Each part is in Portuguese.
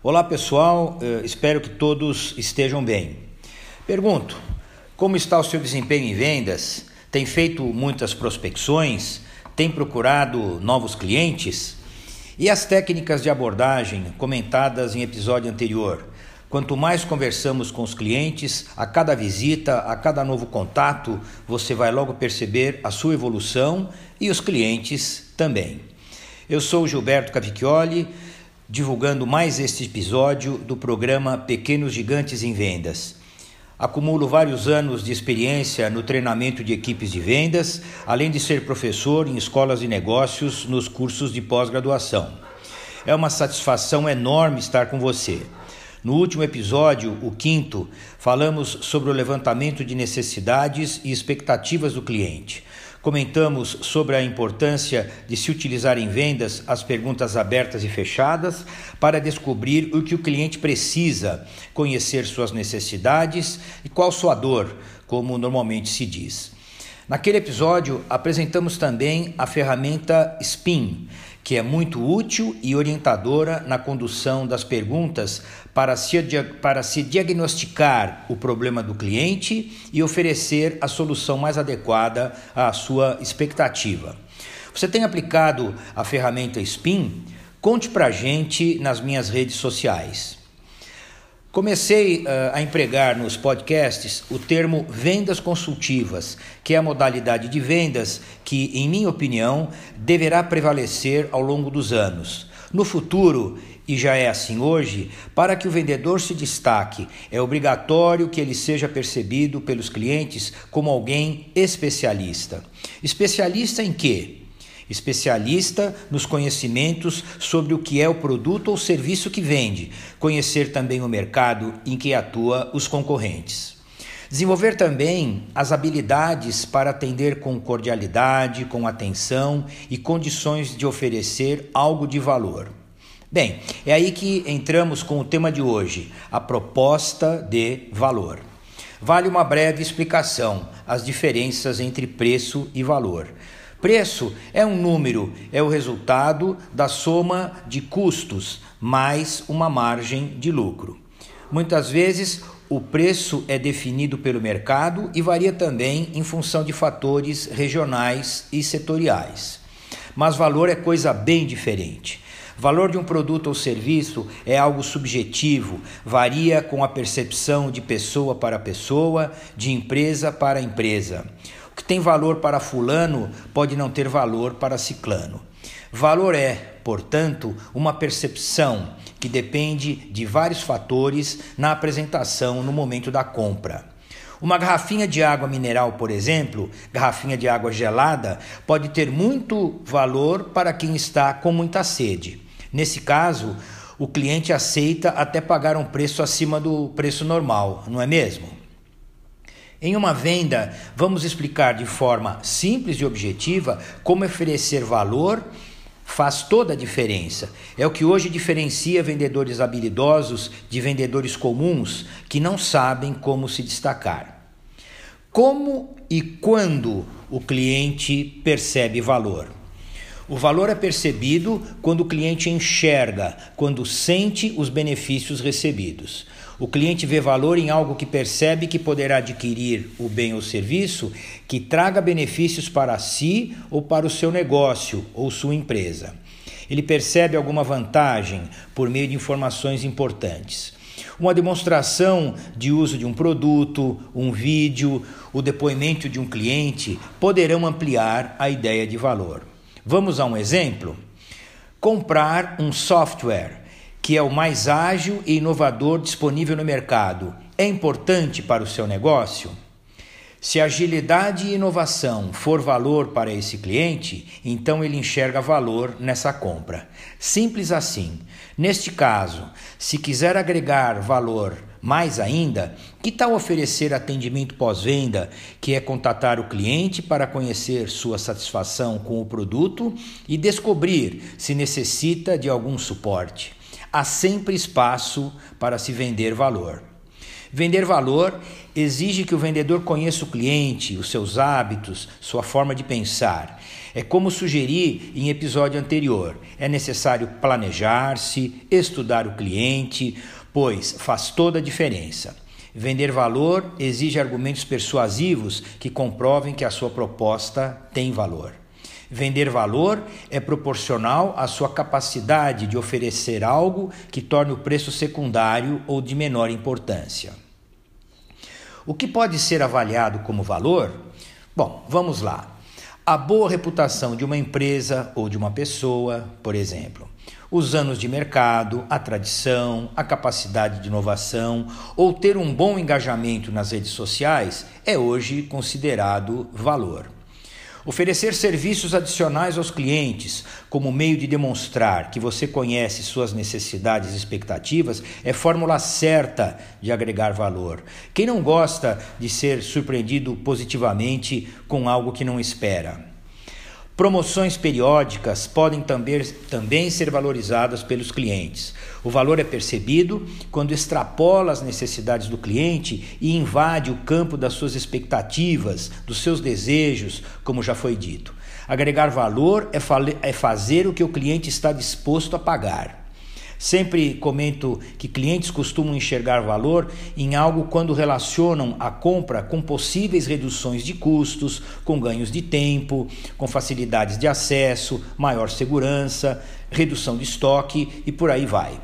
Olá pessoal, eh, espero que todos estejam bem. Pergunto: como está o seu desempenho em vendas? Tem feito muitas prospecções? Tem procurado novos clientes? E as técnicas de abordagem comentadas em episódio anterior? Quanto mais conversamos com os clientes, a cada visita, a cada novo contato, você vai logo perceber a sua evolução e os clientes também. Eu sou Gilberto Cavicchioli, divulgando mais este episódio do programa Pequenos Gigantes em Vendas. Acumulo vários anos de experiência no treinamento de equipes de vendas, além de ser professor em escolas de negócios nos cursos de pós-graduação. É uma satisfação enorme estar com você. No último episódio, o quinto, falamos sobre o levantamento de necessidades e expectativas do cliente. Comentamos sobre a importância de se utilizar em vendas as perguntas abertas e fechadas para descobrir o que o cliente precisa, conhecer suas necessidades e qual sua dor, como normalmente se diz. Naquele episódio, apresentamos também a ferramenta SPIN, que é muito útil e orientadora na condução das perguntas para se, para se diagnosticar o problema do cliente e oferecer a solução mais adequada à sua expectativa. Você tem aplicado a ferramenta SPIN? Conte para a gente nas minhas redes sociais. Comecei uh, a empregar nos podcasts o termo vendas consultivas, que é a modalidade de vendas que, em minha opinião, deverá prevalecer ao longo dos anos. No futuro, e já é assim hoje, para que o vendedor se destaque, é obrigatório que ele seja percebido pelos clientes como alguém especialista. Especialista em quê? Especialista nos conhecimentos sobre o que é o produto ou serviço que vende, conhecer também o mercado em que atua os concorrentes. Desenvolver também as habilidades para atender com cordialidade, com atenção e condições de oferecer algo de valor. Bem, é aí que entramos com o tema de hoje, a proposta de valor. Vale uma breve explicação: as diferenças entre preço e valor. Preço é um número, é o resultado da soma de custos mais uma margem de lucro. Muitas vezes o preço é definido pelo mercado e varia também em função de fatores regionais e setoriais. Mas valor é coisa bem diferente. Valor de um produto ou serviço é algo subjetivo, varia com a percepção de pessoa para pessoa, de empresa para empresa tem valor para Fulano pode não ter valor para Ciclano. Valor é, portanto, uma percepção que depende de vários fatores na apresentação no momento da compra. Uma garrafinha de água mineral, por exemplo, garrafinha de água gelada, pode ter muito valor para quem está com muita sede. Nesse caso, o cliente aceita até pagar um preço acima do preço normal, não é mesmo? Em uma venda, vamos explicar de forma simples e objetiva como oferecer valor faz toda a diferença. É o que hoje diferencia vendedores habilidosos de vendedores comuns que não sabem como se destacar. Como e quando o cliente percebe valor? O valor é percebido quando o cliente enxerga, quando sente os benefícios recebidos. O cliente vê valor em algo que percebe que poderá adquirir o bem ou serviço que traga benefícios para si ou para o seu negócio ou sua empresa. Ele percebe alguma vantagem por meio de informações importantes. Uma demonstração de uso de um produto, um vídeo, o depoimento de um cliente poderão ampliar a ideia de valor. Vamos a um exemplo? Comprar um software que é o mais ágil e inovador disponível no mercado, é importante para o seu negócio? Se agilidade e inovação for valor para esse cliente, então ele enxerga valor nessa compra. Simples assim. Neste caso, se quiser agregar valor mais ainda, que tal oferecer atendimento pós-venda, que é contatar o cliente para conhecer sua satisfação com o produto e descobrir se necessita de algum suporte? Há sempre espaço para se vender valor. Vender valor exige que o vendedor conheça o cliente, os seus hábitos, sua forma de pensar. É como sugeri em episódio anterior: é necessário planejar-se, estudar o cliente, pois faz toda a diferença. Vender valor exige argumentos persuasivos que comprovem que a sua proposta tem valor. Vender valor é proporcional à sua capacidade de oferecer algo que torne o preço secundário ou de menor importância. O que pode ser avaliado como valor? Bom, vamos lá. A boa reputação de uma empresa ou de uma pessoa, por exemplo. Os anos de mercado, a tradição, a capacidade de inovação ou ter um bom engajamento nas redes sociais é hoje considerado valor. Oferecer serviços adicionais aos clientes, como meio de demonstrar que você conhece suas necessidades e expectativas, é fórmula certa de agregar valor. Quem não gosta de ser surpreendido positivamente com algo que não espera? Promoções periódicas podem também, também ser valorizadas pelos clientes. O valor é percebido quando extrapola as necessidades do cliente e invade o campo das suas expectativas, dos seus desejos, como já foi dito. Agregar valor é, é fazer o que o cliente está disposto a pagar. Sempre comento que clientes costumam enxergar valor em algo quando relacionam a compra com possíveis reduções de custos, com ganhos de tempo, com facilidades de acesso, maior segurança, redução de estoque e por aí vai.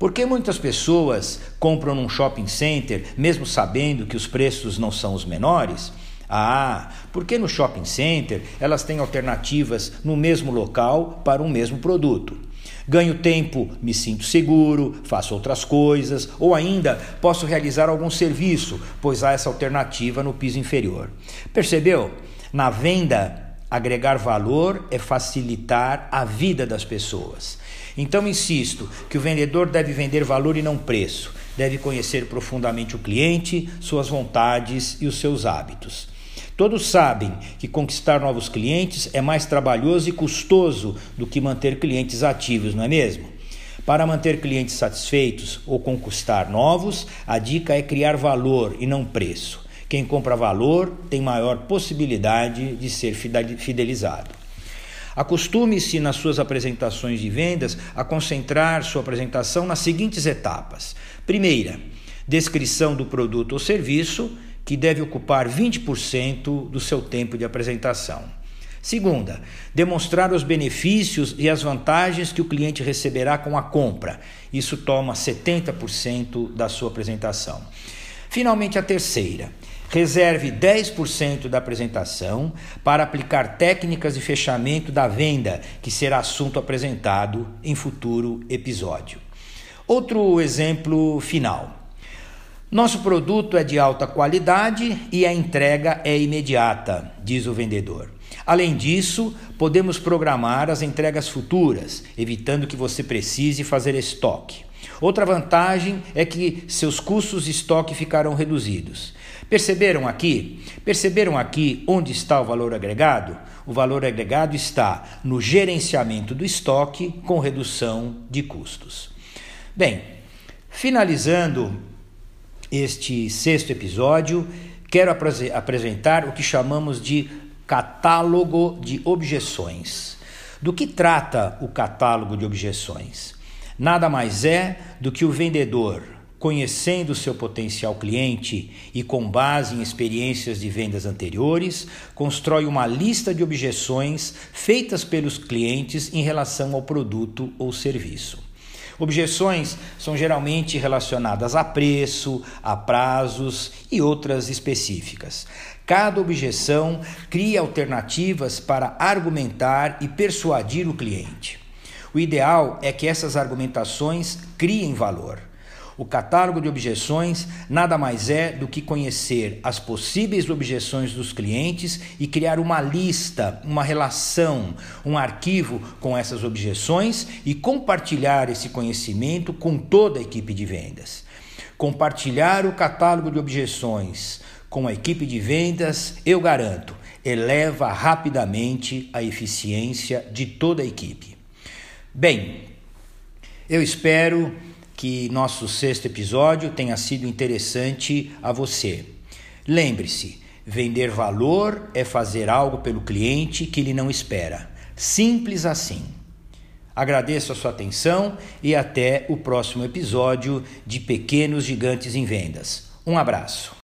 Por que muitas pessoas compram num shopping center, mesmo sabendo que os preços não são os menores? Ah, porque no shopping center elas têm alternativas no mesmo local para um mesmo produto. Ganho tempo, me sinto seguro, faço outras coisas, ou ainda posso realizar algum serviço, pois há essa alternativa no piso inferior. Percebeu? Na venda, agregar valor é facilitar a vida das pessoas. Então insisto que o vendedor deve vender valor e não preço. Deve conhecer profundamente o cliente, suas vontades e os seus hábitos. Todos sabem que conquistar novos clientes é mais trabalhoso e custoso do que manter clientes ativos, não é mesmo? Para manter clientes satisfeitos ou conquistar novos, a dica é criar valor e não preço. Quem compra valor tem maior possibilidade de ser fidelizado. Acostume-se nas suas apresentações de vendas a concentrar sua apresentação nas seguintes etapas: primeira, descrição do produto ou serviço que deve ocupar 20% do seu tempo de apresentação. Segunda, demonstrar os benefícios e as vantagens que o cliente receberá com a compra. Isso toma 70% da sua apresentação. Finalmente, a terceira, reserve 10% da apresentação para aplicar técnicas de fechamento da venda, que será assunto apresentado em futuro episódio. Outro exemplo final. Nosso produto é de alta qualidade e a entrega é imediata, diz o vendedor. Além disso, podemos programar as entregas futuras, evitando que você precise fazer estoque. Outra vantagem é que seus custos de estoque ficarão reduzidos. Perceberam aqui? Perceberam aqui onde está o valor agregado? O valor agregado está no gerenciamento do estoque com redução de custos. Bem, finalizando este sexto episódio, quero apresentar o que chamamos de catálogo de objeções. Do que trata o catálogo de objeções? Nada mais é do que o vendedor, conhecendo seu potencial cliente e com base em experiências de vendas anteriores, constrói uma lista de objeções feitas pelos clientes em relação ao produto ou serviço. Objeções são geralmente relacionadas a preço, a prazos e outras específicas. Cada objeção cria alternativas para argumentar e persuadir o cliente. O ideal é que essas argumentações criem valor. O catálogo de objeções nada mais é do que conhecer as possíveis objeções dos clientes e criar uma lista, uma relação, um arquivo com essas objeções e compartilhar esse conhecimento com toda a equipe de vendas. Compartilhar o catálogo de objeções com a equipe de vendas, eu garanto, eleva rapidamente a eficiência de toda a equipe. Bem, eu espero que nosso sexto episódio tenha sido interessante a você. Lembre-se, vender valor é fazer algo pelo cliente que ele não espera. Simples assim. Agradeço a sua atenção e até o próximo episódio de Pequenos Gigantes em Vendas. Um abraço.